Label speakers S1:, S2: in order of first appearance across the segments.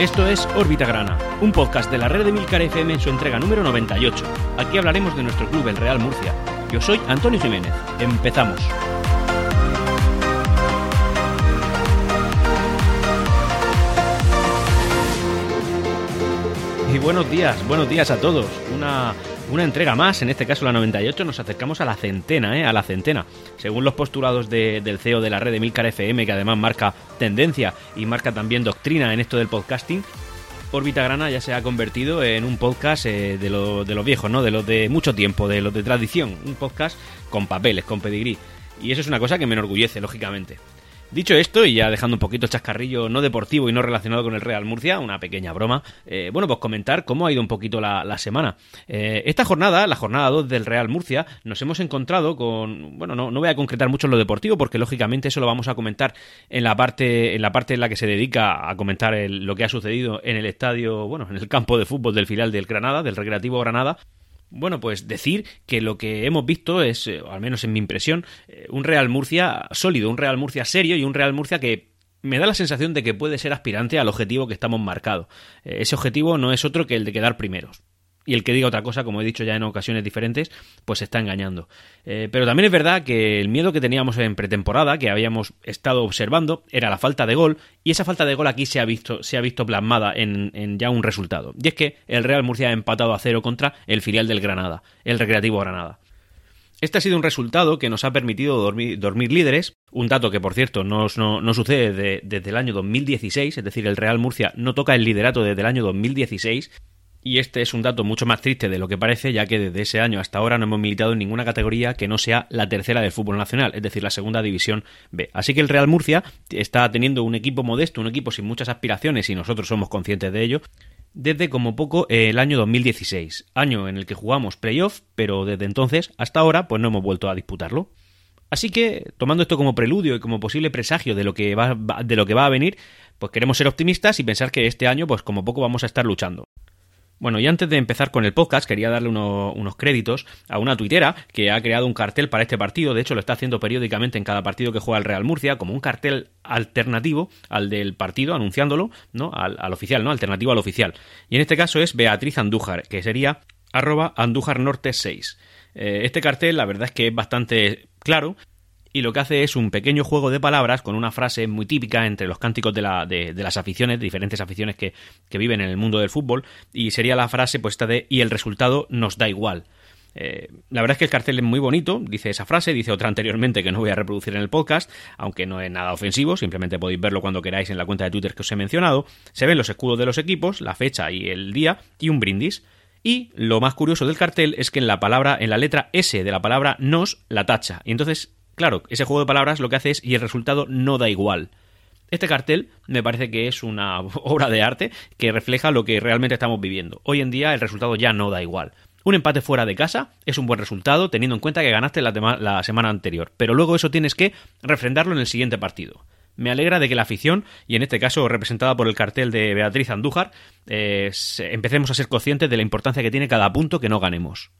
S1: Esto es Órbita Grana, un podcast de la red de Milcar FM en su entrega número 98. Aquí hablaremos de nuestro club, el Real Murcia. Yo soy Antonio Jiménez. Empezamos. Y buenos días, buenos días a todos. Una, una entrega más, en este caso la 98, nos acercamos a la centena, ¿eh? A la centena. Según los postulados del CEO de la red de Milcar FM, que además marca tendencia y marca también doctrina en esto del podcasting, Órbita Grana ya se ha convertido en un podcast eh, de, lo, de los viejos, ¿no? De los de mucho tiempo, de los de tradición. Un podcast con papeles, con pedigrí. Y eso es una cosa que me enorgullece, lógicamente. Dicho esto, y ya dejando un poquito chascarrillo no deportivo y no relacionado con el Real Murcia, una pequeña broma, eh, bueno, pues comentar cómo ha ido un poquito la, semana. Eh, esta jornada, la jornada 2 del Real Murcia, nos hemos encontrado con, bueno, no, no voy a concretar mucho en lo deportivo porque lógicamente eso lo vamos a comentar en la parte en la parte en la que se dedica a comentar lo que ha sucedido en el estadio, bueno, en el campo de fútbol del final del Granada, del Recreativo Granada, bueno, pues decir que lo que hemos visto es, eh, al menos en mi impresión, eh, un Real Murcia sólido, un Real Murcia serio y un Real Murcia que me da la sensación de que puede ser aspirante al objetivo que estamos marcado. Eh, ese objetivo no es otro que el de quedar primeros y el que diga otra cosa, como he dicho ya en ocasiones diferentes, pues se está engañando. Eh, pero también es verdad que el miedo que teníamos en pretemporada, que habíamos estado observando, era la falta de gol, y esa falta de gol aquí se ha visto, se ha visto plasmada en, en ya un resultado. Y es que el Real Murcia ha empatado a cero contra el filial del Granada, el Recreativo Granada. Este ha sido un resultado que nos ha permitido dormir, dormir líderes, un dato que por cierto no, no, sucede desde el año 2016, es decir, el Real Murcia no toca el liderato desde el año 2016, y este es un dato mucho más triste de lo que parece, ya que desde ese año hasta ahora no hemos militado en ninguna categoría que no sea la tercera del fútbol nacional, es decir, la segunda división B. Así que el Real Murcia está teniendo un equipo modesto, un equipo sin muchas aspiraciones y nosotros somos conscientes de ello, desde como poco el año 2016, año en el que jugamos playoff, pero desde entonces hasta ahora pues no hemos vuelto a disputarlo. Así que, tomando esto como preludio y como posible presagio de lo que va, de lo que va a venir, pues queremos ser optimistas y pensar que este año pues como poco vamos a estar luchando. Bueno, y antes de empezar con el podcast, quería darle unos créditos a una tuitera que ha creado un cartel para este partido. De hecho, lo está haciendo periódicamente en cada partido que juega el Real Murcia, como un cartel alternativo al del partido, anunciándolo, ¿no? Al, oficial, ¿no? Alternativo al oficial. Y en este caso es Beatriz Andújar, que sería arroba Andújar Norte 6. Eh, este cartel, la verdad es que es bastante claro y lo que hace es un pequeño juego de palabras con una frase muy típica entre los cánticos de, la, de, las aficiones, diferentes aficiones que, viven en el mundo del fútbol, y sería la frase pues esta de y el resultado nos da igual. Eh, la verdad es que el cartel es muy bonito, dice esa frase, dice otra anteriormente que no voy a reproducir en el podcast, aunque no es nada ofensivo, simplemente podéis verlo cuando queráis en la cuenta de Twitter que os he mencionado. Se ven los escudos de los equipos, la fecha y el día, y un brindis. Y lo más curioso del cartel es que en la palabra, en la letra S de la palabra nos, la tacha. Y entonces Claro, ese juego de palabras lo que hace es y el resultado no da igual. Este cartel me parece que es una obra de arte que refleja lo que realmente estamos viviendo. Hoy en día el resultado ya no da igual. Un empate fuera de casa es un buen resultado teniendo en cuenta que ganaste la, semana anterior, pero luego eso tienes que refrendarlo en el siguiente partido. Me alegra de que la afición, y en este caso representada por el cartel de Beatriz Andújar, eh, empecemos a ser conscientes de la importancia que tiene cada punto que no ganemos.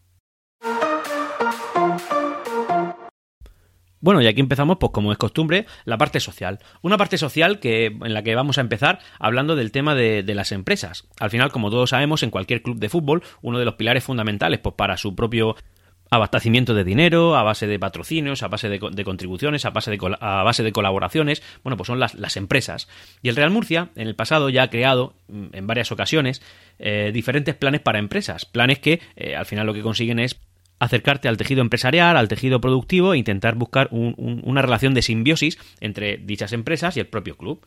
S1: Bueno, y aquí empezamos, pues como es costumbre, la parte social. Una parte social que, en la que vamos a empezar hablando del tema de, las empresas. Al final, como todos sabemos, en cualquier club de fútbol, uno de los pilares fundamentales pues, para su propio abastecimiento de dinero, a base de patrocinios, a base de, contribuciones, a base de, a base de colaboraciones, bueno, pues son las, empresas. Y el Real Murcia, en el pasado, ya ha creado mm, en varias ocasiones eh, diferentes planes para empresas. Planes que eh, al final lo que consiguen es acercarte al tejido empresarial, al tejido productivo e intentar buscar una relación de simbiosis entre dichas empresas y el propio club.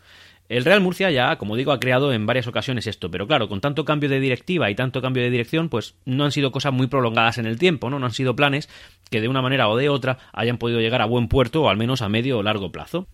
S1: El Real Murcia ya, como digo, ha creado en varias ocasiones esto, pero claro, con tanto cambio de directiva y tanto cambio de dirección, pues no han sido cosas muy prolongadas en el tiempo, ¿no? No han sido planes que de una manera o de otra hayan podido llegar a buen puerto o al menos a medio o largo plazo.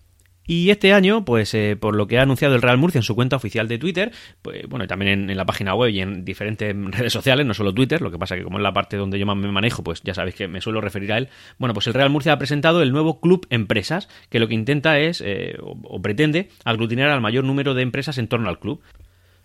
S1: Y este año, pues eh, por lo que ha anunciado el Real Murcia en su cuenta oficial de Twitter, pues bueno, también en, la página web y en diferentes redes sociales, no solo Twitter, lo que pasa que como es la parte donde yo más me manejo, pues ya sabéis que me suelo referir a él. Bueno, pues el Real Murcia ha presentado el nuevo Club Empresas, que lo que intenta es, eh, o, pretende, aglutinar al mayor número de empresas en torno al club.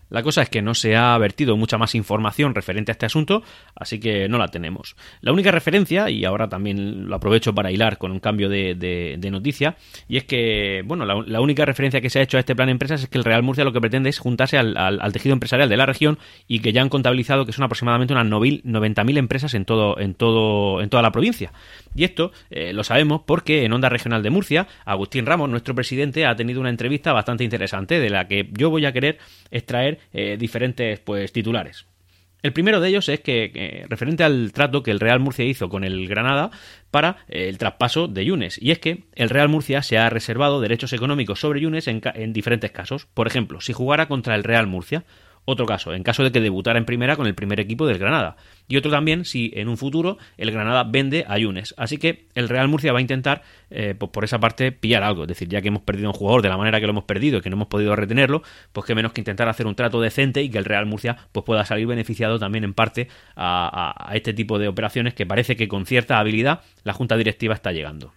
S1: La cosa es que no se ha vertido mucha más información referente a este asunto, así que no la tenemos. La única referencia, y ahora también lo aprovecho para hilar con un cambio de, noticia, y es que, bueno, la, única referencia que se ha hecho a este plan de empresas es que el Real Murcia lo que pretende es juntarse al, tejido empresarial de la región y que ya han contabilizado que son aproximadamente unas 90.000 empresas en, todo, en, todo, en toda la provincia. Y esto eh, lo sabemos porque en Onda Regional de Murcia, Agustín Ramos, nuestro presidente, ha tenido una entrevista bastante interesante de la que yo voy a querer extraer eh, diferentes pues, titulares. El primero de ellos es que, referente al trato que el Real Murcia hizo con el Granada para eh, el traspaso de Yunes. Y es que el Real Murcia se ha reservado derechos económicos sobre Yunes en diferentes casos. Por ejemplo, si jugara contra el Real Murcia, otro caso, en caso de que debutara en primera con el primer equipo del Granada. Y otro también si en un futuro el Granada vende a Yunes. Así que el Real Murcia va a intentar, eh, pues por esa parte, pillar algo. Es decir, ya que hemos perdido un jugador de la manera que lo hemos perdido y que no hemos podido retenerlo, pues que menos que intentar hacer un trato decente y que el Real Murcia pues pueda salir beneficiado también en parte a este tipo de operaciones que parece que con cierta habilidad la Junta Directiva está llegando.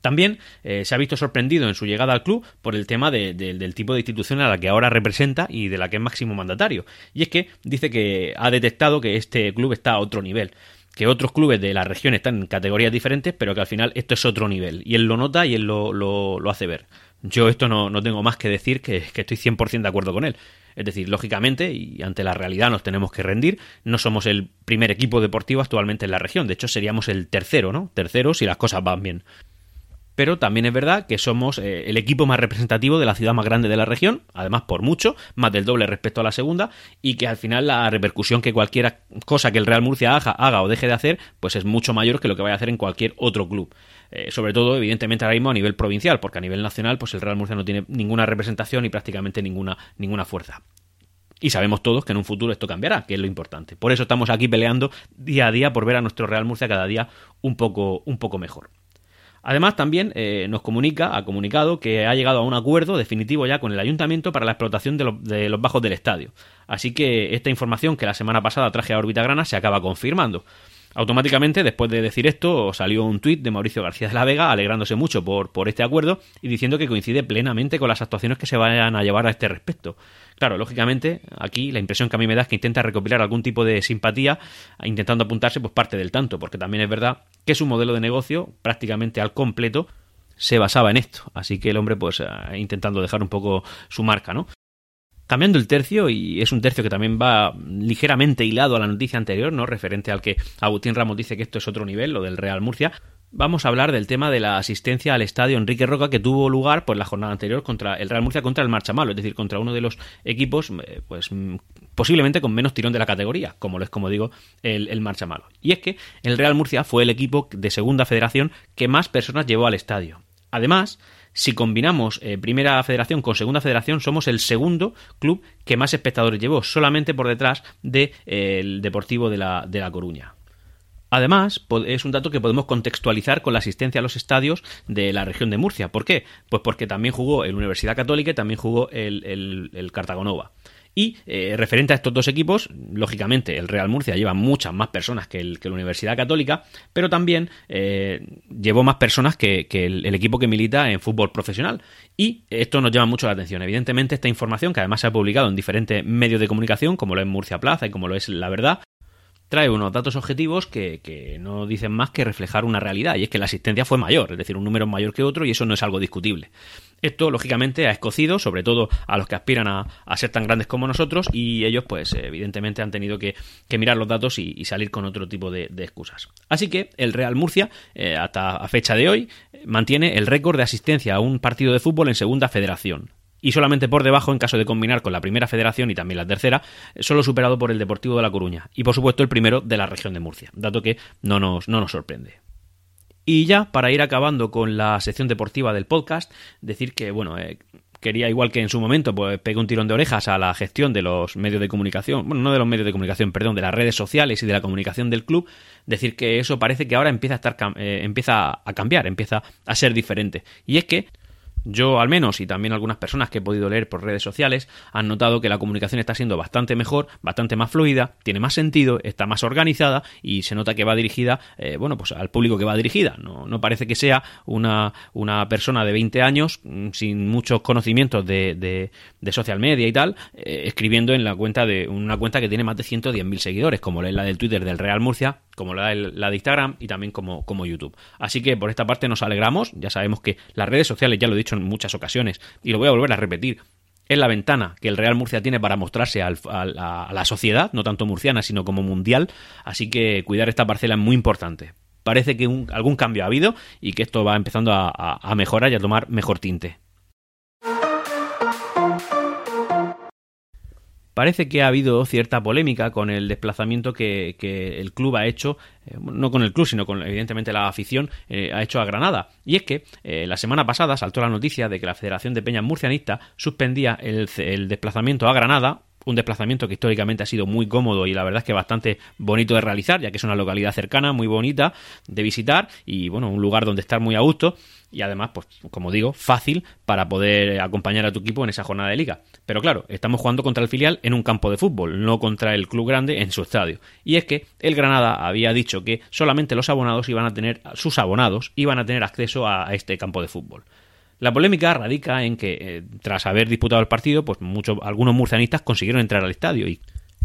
S1: También eh, se ha visto sorprendido en su llegada al club por el tema del tipo de institución a la que ahora representa y de la que es máximo mandatario. Y es que dice que ha detectado que este club está a otro nivel que otros clubes de la región están en categorías diferentes, pero que al final esto es otro nivel. Y él lo nota y él lo, hace ver. Yo esto no, no, tengo más que decir que, que estoy 100% de acuerdo con él. Es decir, lógicamente, y ante la realidad nos tenemos que rendir, no somos el primer equipo deportivo actualmente en la región. De hecho, seríamos el tercero, ¿no? Tercero si las cosas van bien pero también es verdad que somos eh, el equipo más representativo de la ciudad más grande de la región, además por mucho, más del doble respecto a la segunda, y que al final la repercusión que cualquier cosa que el Real Murcia haga, o deje de hacer, pues es mucho mayor que lo que vaya a hacer en cualquier otro club. Eh, sobre todo, evidentemente, ahora mismo a nivel provincial, porque a nivel nacional, pues el Real Murcia no tiene ninguna representación y prácticamente ninguna, ninguna fuerza. Y sabemos todos que en un futuro esto cambiará, que es lo importante. Por eso estamos aquí peleando día a día por ver a nuestro Real Murcia cada día un poco, un poco mejor. Además, también eh, nos comunica, ha comunicado que ha llegado a un acuerdo definitivo ya con el ayuntamiento para la explotación de, los bajos del estadio. Así que esta información que la semana pasada traje a órbita grana se acaba confirmando. Automáticamente, después de decir esto, salió un tuit de Mauricio García de la Vega alegrándose mucho por, por este acuerdo y diciendo que coincide plenamente con las actuaciones que se vayan a llevar a este respecto. Claro, lógicamente, aquí la impresión que a mí me da es que intenta recopilar algún tipo de simpatía intentando apuntarse pues parte del tanto, porque también es verdad que su modelo de negocio prácticamente al completo se basaba en esto. Así que el hombre pues eh, intentando dejar un poco su marca, ¿no? Cambiando el tercio, y es un tercio que también va ligeramente hilado a la noticia anterior, ¿no? Referente al que Agustín Ramos dice que esto es otro nivel, lo del Real Murcia. Vamos a hablar del tema de la asistencia al estadio Enrique Roca que tuvo lugar pues la jornada anterior contra el Real Murcia contra el Marchamalo, es decir, contra uno de los equipos eh, pues mm, posiblemente con menos tirón de la categoría, como lo es como digo el, el Marchamalo. Y es que el Real Murcia fue el equipo de segunda federación que más personas llevó al estadio. Además, si combinamos eh, Primera Federación con Segunda Federación, somos el segundo club que más espectadores llevó, solamente por detrás del de, Deportivo de la, de la Coruña. Además, es un dato que podemos contextualizar con la asistencia a los estadios de la región de Murcia. ¿Por qué? Pues porque también jugó el Universidad Católica y también jugó el, el, el Cartagonova. Y eh, referente a estos dos equipos, lógicamente el Real Murcia lleva muchas más personas que, el, que la Universidad Católica, pero también eh, llevó más personas que, el, equipo que milita en fútbol profesional. Y esto nos llama mucho la atención. Evidentemente, esta información, que además se ha publicado en diferentes medios de comunicación, como lo es Murcia Plaza y como lo es La Verdad, trae unos datos objetivos que, que, no dicen más que reflejar una realidad, y es que la asistencia fue mayor, es decir, un número mayor que otro, y eso no es algo discutible. Esto, lógicamente, ha escocido, sobre todo a los que aspiran a, ser tan grandes como nosotros, y ellos, pues, evidentemente han tenido que, mirar los datos y, salir con otro tipo de, excusas. Así que el Real Murcia, eh, hasta a fecha de hoy, mantiene el récord de asistencia a un partido de fútbol en segunda federación y solamente por debajo en caso de combinar con la primera federación y también la tercera, solo superado por el Deportivo de La Coruña y por supuesto el primero de la región de Murcia, dato que no nos, no nos sorprende. Y ya, para ir acabando con la sección deportiva del podcast, decir que, bueno, eh, quería, igual que en su momento, pues pegué un tirón de orejas a la gestión de los medios de comunicación, bueno, no de los medios de comunicación, perdón, de las redes sociales y de la comunicación del club, decir que eso parece que ahora empieza a estar, eh, empieza a cambiar, empieza a ser diferente. Y es que Yo al menos y también algunas personas que he podido leer por redes sociales han notado que la comunicación está siendo bastante mejor, bastante más fluida, tiene más sentido, está más organizada y se nota que va dirigida, eh, bueno, pues al público que va dirigida. No, no parece que sea una, una, persona de 20 años mm, sin muchos conocimientos de, de, social media y tal, eh, escribiendo en la cuenta de una cuenta que tiene más de 110.000 seguidores, como la del Twitter del Real Murcia, como la, la de Instagram y también como, como YouTube. Así que por esta parte nos alegramos, ya sabemos que las redes sociales, ya lo he dicho en muchas ocasiones, y lo voy a volver a repetir, es la ventana que el Real Murcia tiene para mostrarse a, la sociedad, no tanto murciana, sino como mundial. Así que cuidar esta parcela es muy importante. Parece que algún cambio ha habido y que esto va empezando a mejorar y a tomar mejor tinte. Parece que ha habido cierta polémica con el desplazamiento que, el club ha hecho, eh, no con el club, sino con evidentemente la afición, eh, ha hecho a Granada. Y es que eh, la semana pasada saltó la noticia de que la Federación de Peñas Murcianista suspendía el desplazamiento a Granada un desplazamiento que históricamente ha sido muy cómodo y la verdad es que bastante bonito de realizar, ya que es una localidad cercana, muy bonita de visitar y bueno, un lugar donde estar muy a gusto y además, pues como digo, fácil para poder acompañar a tu equipo en esa jornada de liga. Pero claro, estamos jugando contra el filial en un campo de fútbol, no contra el club grande en su estadio. Y es que el Granada había dicho que solamente los abonados iban a tener, sus abonados iban a tener acceso a este campo de fútbol. La polémica radica en que, eh, tras haber disputado el partido, pues muchos, algunos murcianistas consiguieron entrar al estadio y,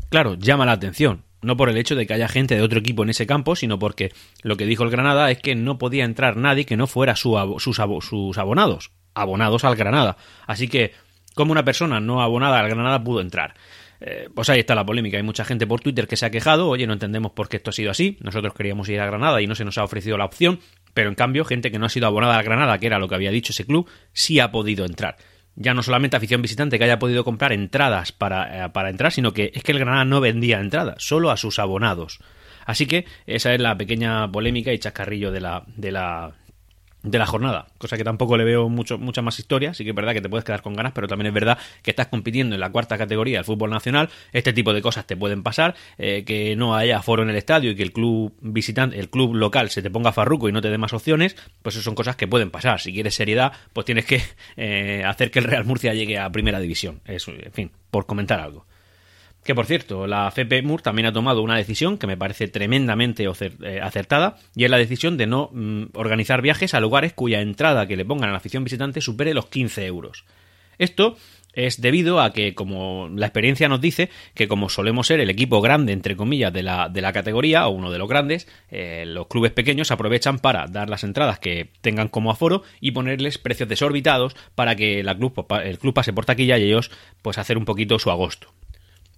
S1: claro, llama la atención. No por el hecho de que haya gente de otro equipo en ese campo, sino porque lo que dijo el Granada es que no podía entrar nadie que no fuera sus, sus abonados, abonados al Granada. Así que, como una persona no abonada al Granada pudo entrar. Eh, pues ahí está la polémica. Hay mucha gente por Twitter que se ha quejado, oye, no entendemos por qué esto ha sido así, nosotros queríamos ir a Granada y no se nos ha ofrecido la opción, pero en cambio, gente que no ha sido abonada a Granada, que era lo que había dicho ese club, sí ha podido entrar. Ya no solamente afición visitante que haya podido comprar entradas para, eh, para entrar, sino que es que el Granada no vendía entradas, solo a sus abonados. Así que esa es la pequeña polémica y chascarrillo de la, de la, de la jornada, cosa que tampoco le veo mucho, mucha más historia, sí que es verdad que te puedes quedar con ganas, pero también es verdad que estás compitiendo en la cuarta categoría del fútbol nacional, este tipo de cosas te pueden pasar, eh, que no haya foro en el estadio y que el club visitante, el club local se te ponga farruco y no te dé más opciones, pues eso son cosas que pueden pasar, si quieres seriedad, pues tienes que eh, hacer que el Real Murcia llegue a primera división, eso, en fin, por comentar algo. Que por cierto, la FPMUR también ha tomado una decisión que me parece tremendamente eh, acertada y es la decisión de no mm, organizar viajes a lugares cuya entrada que le pongan a la afición visitante supere los 15 euros. Esto es debido a que, como la experiencia nos dice, que como solemos ser el equipo grande, entre comillas, de la, de la categoría, o uno de los grandes, eh, los clubes pequeños aprovechan para dar las entradas que tengan como aforo y ponerles precios desorbitados para que club, el club pase por taquilla y ellos pues hacer un poquito su agosto.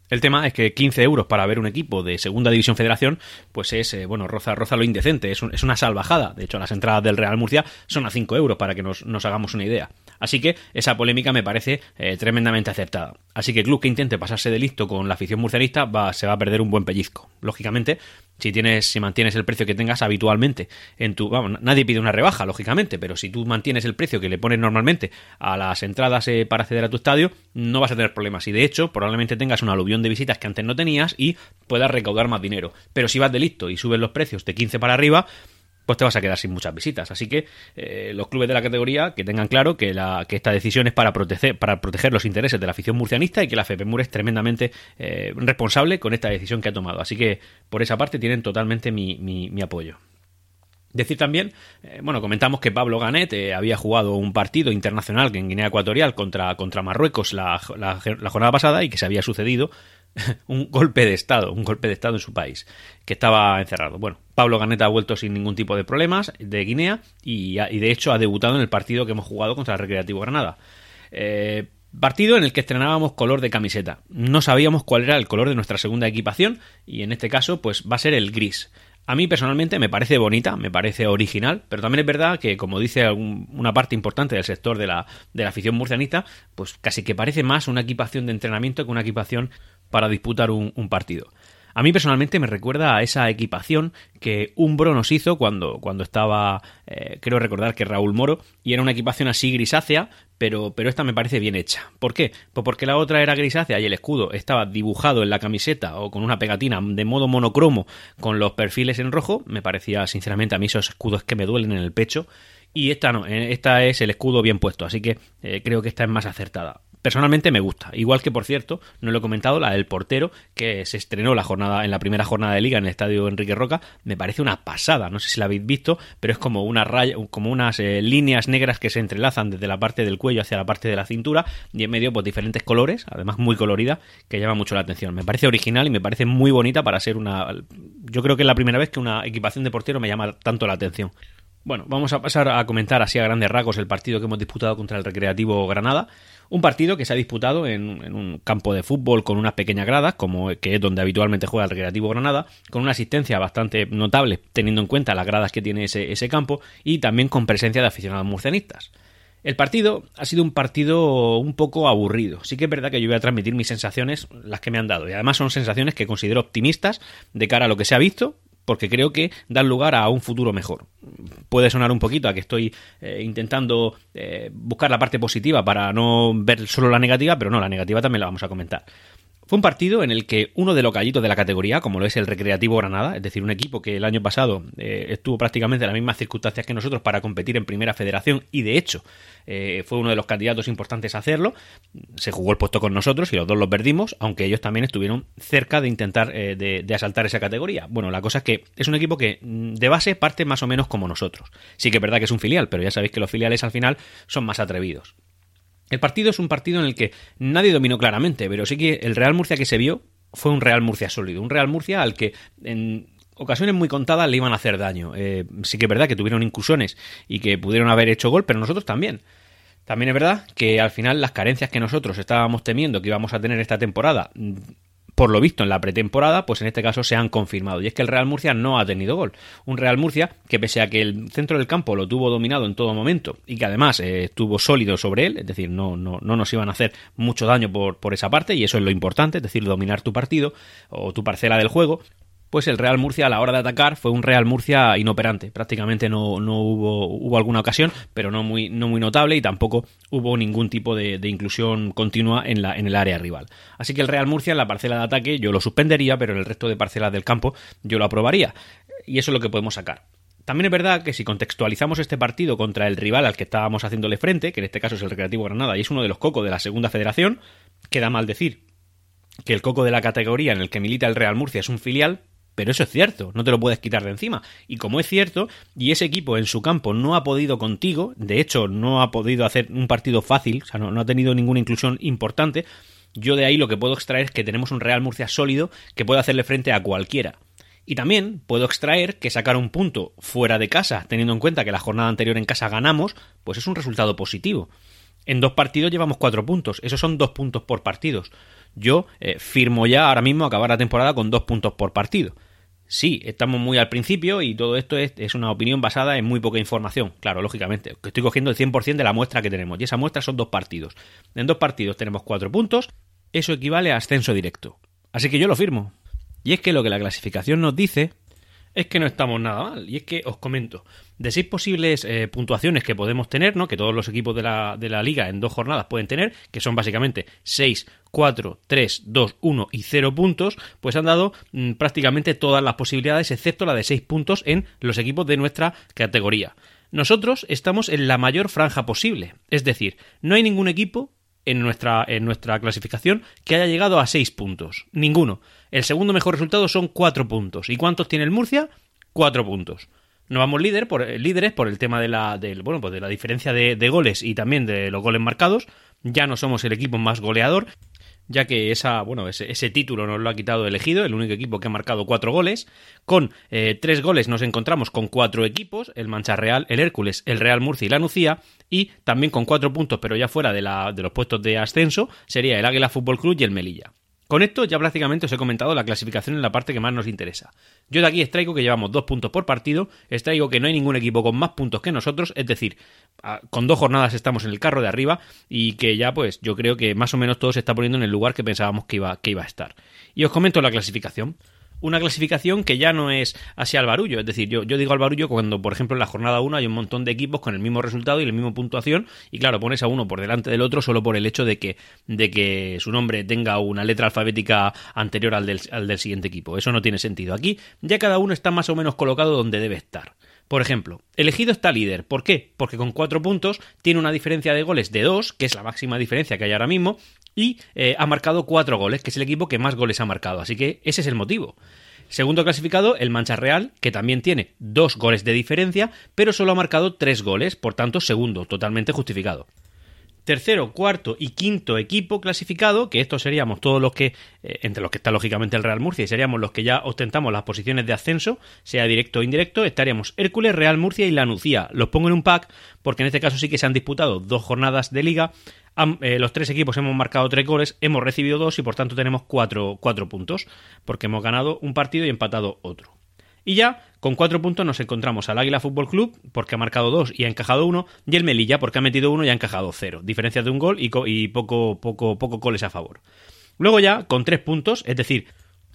S1: El tema es que 15 euros para ver un equipo de Segunda División Federación, pues es, eh, bueno, roza, roza lo indecente, es, es, una salvajada. De hecho, las entradas del Real Murcia son a 5 euros, para que nos, nos hagamos una idea. Así que esa polémica me parece eh, tremendamente acertada. Así que el club que intente pasarse de listo con la afición murcianista va, se va a perder un buen pellizco. Lógicamente, si tienes, si mantienes el precio que tengas habitualmente en tu, vamos, nadie pide una rebaja, lógicamente, pero si tú mantienes el precio que le pones normalmente a las entradas eh, para acceder a tu estadio, no vas a tener problemas. Y de hecho, probablemente tengas una aluvión de visitas que antes no tenías y puedas recaudar más dinero. Pero si vas de listo y subes los precios de 15 para arriba, pues te vas a quedar sin muchas visitas. Así que eh, los clubes de la categoría que tengan claro que, esta decisión es para proteger, para proteger los intereses de la afición murcianista y que la FPMUR es tremendamente eh, responsable con esta decisión que ha tomado. Así que por esa parte tienen totalmente mi, apoyo. Decir también, eh, bueno, comentamos que Pablo Ganet había jugado un partido internacional en Guinea Ecuatorial contra, contra Marruecos la, la, jornada pasada y que se había sucedido un golpe de Estado, un golpe de Estado en su país, que estaba encerrado. Bueno, Pablo Ganeta ha vuelto sin ningún tipo de problemas de Guinea y, de hecho ha debutado en el partido que hemos jugado contra el Recreativo Granada. Eh, partido en el que estrenábamos color de camiseta. No sabíamos cuál era el color de nuestra segunda equipación y en este caso pues va a ser el gris. A mí personalmente me parece bonita, me parece original, pero también es verdad que, como dice una parte importante del sector de la, de la afición murcianista, pues casi que parece más una equipación de entrenamiento que una equipación para disputar un, partido. A mí personalmente me recuerda a esa equipación que Umbro nos hizo cuando, cuando estaba, eh, creo recordar que Raúl Moro, y era una equipación así grisácea, pero, pero esta me parece bien hecha. ¿Por qué? Pues porque la otra era grisácea y el escudo estaba dibujado en la camiseta o con una pegatina de modo monocromo con los perfiles en rojo. Me parecía, sinceramente, a mí esos escudos que me duelen en el pecho y esta no, eh, esta es el escudo bien puesto, así que eh, creo que esta es más acertada personalmente me gusta. Igual que, por cierto, no lo he comentado, la del portero, que se estrenó la jornada, en la primera jornada de liga en el estadio Enrique Roca, me parece una pasada. No sé si la habéis visto, pero es como una raya, como unas eh, líneas negras que se entrelazan desde la parte del cuello hacia la parte de la cintura, y en medio, pues diferentes colores, además muy colorida, que llama mucho la atención. Me parece original y me parece muy bonita para ser una. Yo creo que es la primera vez que una equipación de portero me llama tanto la atención. Bueno, vamos a pasar a comentar así a grandes rasgos el partido que hemos disputado contra el Recreativo Granada. Un partido que se ha disputado en, un campo de fútbol con unas pequeñas gradas, como que es donde habitualmente juega el Recreativo Granada, con una asistencia bastante notable, teniendo en cuenta las gradas que tiene ese, ese campo, y también con presencia de aficionados murcianistas. El partido ha sido un partido un poco aburrido. Sí que es verdad que yo voy a transmitir mis sensaciones, las que me han dado. Y además son sensaciones que considero optimistas de cara a lo que se ha visto porque creo que dan lugar a un futuro mejor. Puede sonar un poquito a que estoy eh, intentando eh, buscar la parte positiva para no ver solo la negativa, pero no, la negativa también la vamos a comentar. Fue un partido en el que uno de los gallitos de la categoría, como lo es el Recreativo Granada, es decir, un equipo que el año pasado eh, estuvo prácticamente en las mismas circunstancias que nosotros para competir en Primera Federación y de hecho eh, fue uno de los candidatos importantes a hacerlo, se jugó el puesto con nosotros y los dos lo perdimos, aunque ellos también estuvieron cerca de intentar eh, de, asaltar esa categoría. Bueno, la cosa es que es un equipo que mm, de base parte más o menos como nosotros. Sí que es verdad que es un filial, pero ya sabéis que los filiales al final son más atrevidos. El partido es un partido en el que nadie dominó claramente, pero sí que el Real Murcia que se vio fue un Real Murcia sólido, un Real Murcia al que en ocasiones muy contadas le iban a hacer daño. Eh, sí que es verdad que tuvieron incursiones y que pudieron haber hecho gol, pero nosotros también. También es verdad que al final las carencias que nosotros estábamos temiendo que íbamos a tener esta temporada por lo visto en la pretemporada, pues en este caso se han confirmado. Y es que el Real Murcia no ha tenido gol. Un Real Murcia que pese a que el centro del campo lo tuvo dominado en todo momento y que además eh, estuvo sólido sobre él, es decir, no, no, no nos iban a hacer mucho daño por, por esa parte y eso es lo importante, es decir, dominar tu partido o tu parcela del juego, pues el Real Murcia a la hora de atacar fue un Real Murcia inoperante. Prácticamente no, no hubo, hubo, alguna ocasión, pero no muy, no muy notable y tampoco hubo ningún tipo de, inclusión continua en, la, en el área rival. Así que el Real Murcia en la parcela de ataque yo lo suspendería, pero en el resto de parcelas del campo yo lo aprobaría. Y eso es lo que podemos sacar. También es verdad que si contextualizamos este partido contra el rival al que estábamos haciéndole frente, que en este caso es el Recreativo Granada y es uno de los cocos de la segunda federación, queda mal decir que el coco de la categoría en el que milita el Real Murcia es un filial, pero eso es cierto, no te lo puedes quitar de encima. Y como es cierto, y ese equipo en su campo no ha podido contigo, de hecho no ha podido hacer un partido fácil, o sea, no, ha tenido ninguna inclusión importante, yo de ahí lo que puedo extraer es que tenemos un Real Murcia sólido que puede hacerle frente a cualquiera. Y también puedo extraer que sacar un punto fuera de casa, teniendo en cuenta que la jornada anterior en casa ganamos, pues es un resultado positivo. En dos partidos llevamos cuatro puntos, esos son dos puntos por partidos. Yo eh, firmo ya ahora mismo acabar la temporada con dos puntos por partido. Sí, estamos muy al principio y todo esto es, una opinión basada en muy poca información. Claro, lógicamente, estoy cogiendo el 100% de la muestra que tenemos y esa muestra son dos partidos. En dos partidos tenemos cuatro puntos, eso equivale a ascenso directo. Así que yo lo firmo. Y es que lo que la clasificación nos dice es que no estamos nada mal. Y es que os comento, de seis posibles eh, puntuaciones que podemos tener, ¿no? que todos los equipos de la, de la liga en dos jornadas pueden tener, que son básicamente 6, 4, 3, 2, 1 y 0 puntos, pues han dado mm, prácticamente todas las posibilidades, excepto la de 6 puntos en los equipos de nuestra categoría. Nosotros estamos en la mayor franja posible, es decir, no hay ningún equipo en nuestra, en nuestra clasificación que haya llegado a 6 puntos. Ninguno. El segundo mejor resultado son 4 puntos. ¿Y cuántos tiene el Murcia? 4 puntos. No vamos líder por, eh, líderes por el tema de la, bueno, pues de la diferencia de, goles y también de los goles marcados. Ya no somos el equipo más goleador, ya que esa, bueno, ese, título nos lo ha quitado elegido, el único equipo que ha marcado cuatro goles. Con eh, tres goles nos encontramos con cuatro equipos, el Mancha Real, el Hércules, el Real Murcia y la Nucía, y también con cuatro puntos, pero ya fuera de, la, de los puestos de ascenso, sería el Águila Fútbol Club y el Melilla. Con esto ya prácticamente os he comentado la clasificación en la parte que más nos interesa. Yo de aquí extraigo que llevamos dos puntos por partido, extraigo que no hay ningún equipo con más puntos que nosotros, es decir, con dos jornadas estamos en el carro de arriba y que ya pues yo creo que más o menos todo se está poniendo en el lugar que pensábamos que iba, que iba a estar. Y os comento la clasificación una clasificación que ya no es así al barullo. Es decir, yo, digo al barullo cuando, por ejemplo, en la jornada 1 hay un montón de equipos con el mismo resultado y la misma puntuación, y claro, pones a uno por delante del otro solo por el hecho de que, de que su nombre tenga una letra alfabética anterior al del, al del siguiente equipo. Eso no tiene sentido. Aquí ya cada uno está más o menos colocado donde debe estar. Por ejemplo, elegido está líder. ¿Por qué? Porque con cuatro puntos tiene una diferencia de goles de dos, que es la máxima diferencia que hay ahora mismo, y eh, ha marcado cuatro goles, que es el equipo que más goles ha marcado. Así que ese es el motivo. Segundo clasificado, el Mancha Real, que también tiene dos goles de diferencia, pero solo ha marcado tres goles, por tanto, segundo, totalmente justificado tercero, cuarto y quinto equipo clasificado, que estos seríamos todos los que, eh, entre los que está lógicamente el Real Murcia, y seríamos los que ya ostentamos las posiciones de ascenso, sea directo o indirecto, estaríamos Hércules, Real Murcia y La Nucía. Los pongo en un pack porque en este caso sí que se han disputado dos jornadas de liga, eh, los tres equipos hemos marcado tres goles, hemos recibido dos y por tanto tenemos cuatro, cuatro puntos, porque hemos ganado un partido y empatado otro. Y ya con cuatro puntos nos encontramos al Águila Fútbol Club, porque ha marcado dos y ha encajado uno, y el Melilla, porque ha metido uno y ha encajado cero. Diferencia de un gol y, y poco, poco, poco goles a favor. Luego ya, con tres puntos, es decir,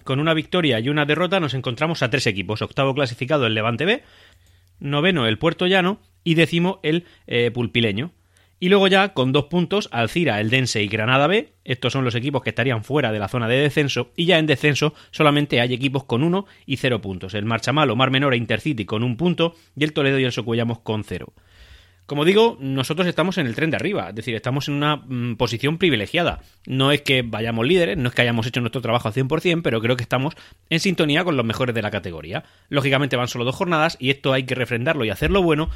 S1: con una victoria y una derrota, nos encontramos a tres equipos. Octavo clasificado el Levante B, noveno el Puerto Llano y décimo el eh, Pulpileño. Y luego ya con dos puntos, Alcira, el Dense y Granada B. Estos son los equipos que estarían fuera de la zona de descenso. Y ya en descenso solamente hay equipos con uno y cero puntos. El Marchamalo, Mar Menor e Intercity con un punto. Y el Toledo y el Socuyamos con cero. Como digo, nosotros estamos en el tren de arriba, es decir, estamos en una mm, posición privilegiada. No es que vayamos líderes, no es que hayamos hecho nuestro trabajo al 100%, pero creo que estamos en sintonía con los mejores de la categoría. Lógicamente van solo dos jornadas y esto hay que refrendarlo y hacerlo bueno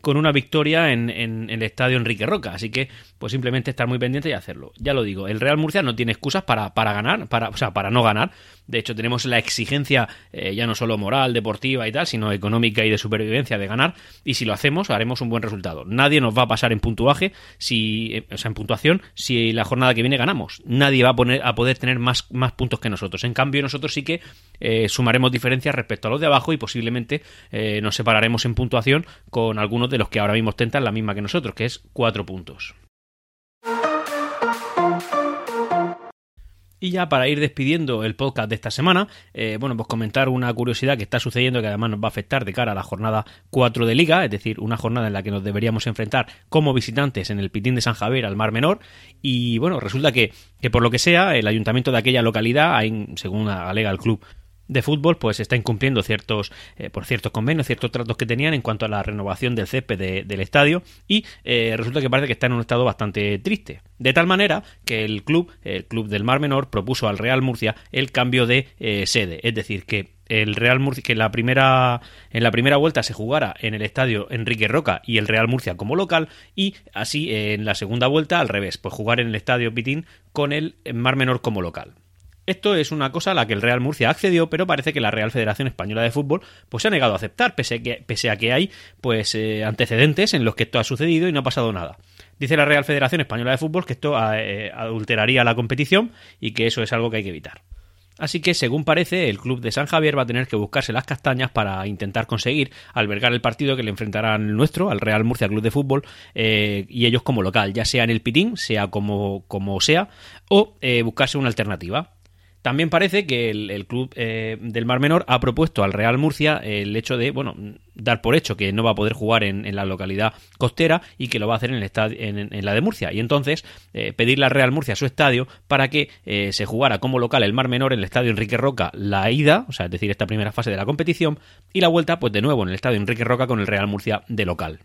S1: con una victoria en, el estadio Enrique Roca. Así que, pues simplemente estar muy pendiente y hacerlo. Ya lo digo, el Real Murcia no tiene excusas para, para ganar, para, o sea, para no ganar. De hecho, tenemos la exigencia eh, ya no solo moral, deportiva y tal, sino económica y de supervivencia de ganar. Y si lo hacemos, haremos un buen resultado. Nadie nos va a pasar en puntuaje, si, eh, o sea, en puntuación, si la jornada que viene ganamos. Nadie va a, poner, a poder tener más, más puntos que nosotros. En cambio, nosotros sí que eh, sumaremos diferencias respecto a los de abajo y posiblemente nos separaremos en puntuación con algunos de de los que ahora mismo ostentan la misma que nosotros, que es cuatro puntos. Y ya para ir despidiendo el podcast de esta semana, eh, bueno, pues comentar una curiosidad que está sucediendo que además nos va a afectar de cara a la jornada 4 de Liga, es decir, una jornada en la que nos deberíamos enfrentar como visitantes en el Pitín de San Javier al Mar Menor. Y bueno, resulta que, que por lo que sea, el ayuntamiento de aquella localidad, según alega el club, de fútbol pues está incumpliendo ciertos eh, por ciertos convenios, ciertos tratos que tenían en cuanto a la renovación del césped del estadio y eh, resulta que parece que está en un estado bastante triste. De tal manera que el club, el club del Mar Menor, propuso al Real Murcia el cambio de eh, sede, es decir, que el Real Murcia que la primera en la primera vuelta se jugara en el estadio Enrique Roca y el Real Murcia como local y así en la segunda vuelta al revés, pues jugar en el estadio Pitín con el Mar Menor como local. Esto es una cosa a la que el Real Murcia accedió, pero parece que la Real Federación Española de Fútbol pues se ha negado a aceptar, pese a que, hay pues eh, antecedentes en los que esto ha sucedido y no ha pasado nada. Dice la Real Federación Española de Fútbol que esto eh, adulteraría la competición y que eso es algo que hay que evitar. Así que, según parece, el club de San Javier va a tener que buscarse las castañas para intentar conseguir albergar el partido que le enfrentarán nuestro, al Real Murcia Club de Fútbol, eh, y ellos como local, ya sea en el Pitín, sea como, como sea, o buscarse una alternativa. También parece que el, club eh, del Mar Menor ha propuesto al Real Murcia el hecho de, bueno, dar por hecho que no va a poder jugar en, la localidad costera y que lo va a hacer en, el estadio, en, la de Murcia. Y entonces eh, pedirle al Real Murcia su estadio para que eh, se jugara como local el Mar Menor en el estadio Enrique Roca la ida, o sea, es decir, esta primera fase de la competición, y la vuelta, pues de nuevo en el estadio Enrique Roca con el Real Murcia de local.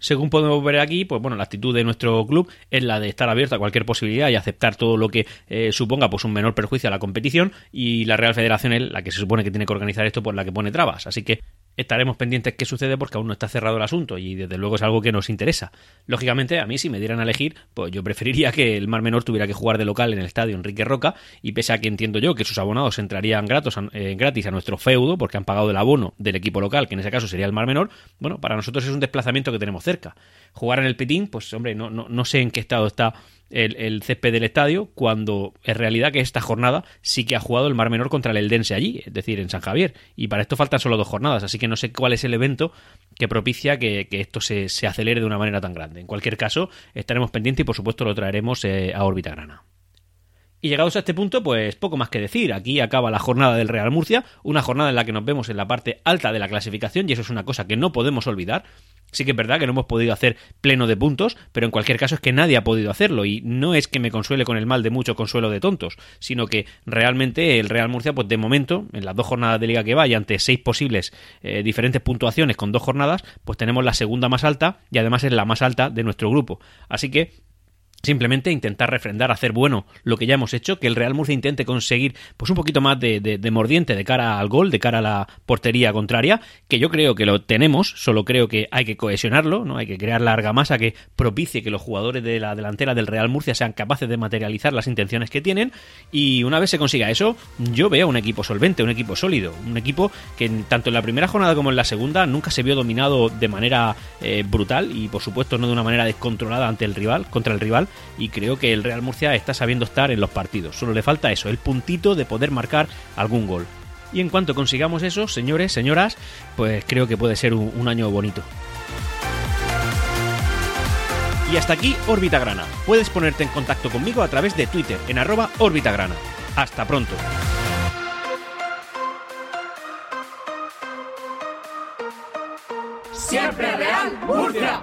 S1: Según podemos ver aquí, pues bueno, la actitud de nuestro club es la de estar abierto a cualquier posibilidad y aceptar todo lo que eh, suponga pues un menor perjuicio a la competición y la Real Federación es la que se supone que tiene que organizar esto por la que pone trabas. Así que estaremos pendientes qué sucede porque aún no está cerrado el asunto y desde luego es algo que nos interesa. Lógicamente, a mí si me dieran a elegir, pues yo preferiría que el Mar Menor tuviera que jugar de local en el estadio Enrique Roca y pese a que entiendo yo que sus abonados entrarían gratos, eh, gratis a nuestro feudo porque han pagado el abono del equipo local, que en ese caso sería el Mar Menor, bueno, para nosotros es un desplazamiento que tenemos cerca. Jugar en el Pitín, pues hombre, no, no, no sé en qué estado está el, el, césped del estadio, cuando en realidad que esta jornada sí que ha jugado el Mar Menor contra el Eldense allí, es decir, en San Javier. Y para esto faltan solo dos jornadas, así que no sé cuál es el evento que propicia que, esto se, acelere de una manera tan grande. En cualquier caso, estaremos pendientes y por supuesto lo traeremos eh, a órbita grana. Y llegados a este punto, pues poco más que decir. Aquí acaba la jornada del Real Murcia, una jornada en la que nos vemos en la parte alta de la clasificación y eso es una cosa que no podemos olvidar. Sí que es verdad que no hemos podido hacer pleno de puntos, pero en cualquier caso es que nadie ha podido hacerlo y no es que me consuele con el mal de mucho consuelo de tontos, sino que realmente el Real Murcia, pues de momento, en las dos jornadas de liga que va y ante seis posibles eh, diferentes puntuaciones con dos jornadas, pues tenemos la segunda más alta y además es la más alta de nuestro grupo. Así que Simplemente intentar refrendar, hacer bueno lo que ya hemos hecho, que el Real Murcia intente conseguir pues un poquito más de, de, mordiente de cara al gol, de cara a la portería contraria, que yo creo que lo tenemos, solo creo que hay que cohesionarlo, no hay que crear la argamasa que propicie que los jugadores de la delantera del Real Murcia sean capaces de materializar las intenciones que tienen y una vez se consiga eso, yo veo un equipo solvente, un equipo sólido, un equipo que tanto en la primera jornada como en la segunda nunca se vio dominado de manera eh, brutal y por supuesto no de una manera descontrolada ante el rival, contra el rival y creo que el Real Murcia está sabiendo estar en los partidos. Solo le falta eso, el puntito de poder marcar algún gol. Y en cuanto consigamos eso, señores, señoras, pues creo que puede ser un, año bonito. Y hasta aquí Órbita Grana. Puedes ponerte en contacto conmigo a través de Twitter en arroba Grana. Hasta pronto.
S2: Siempre Real Murcia.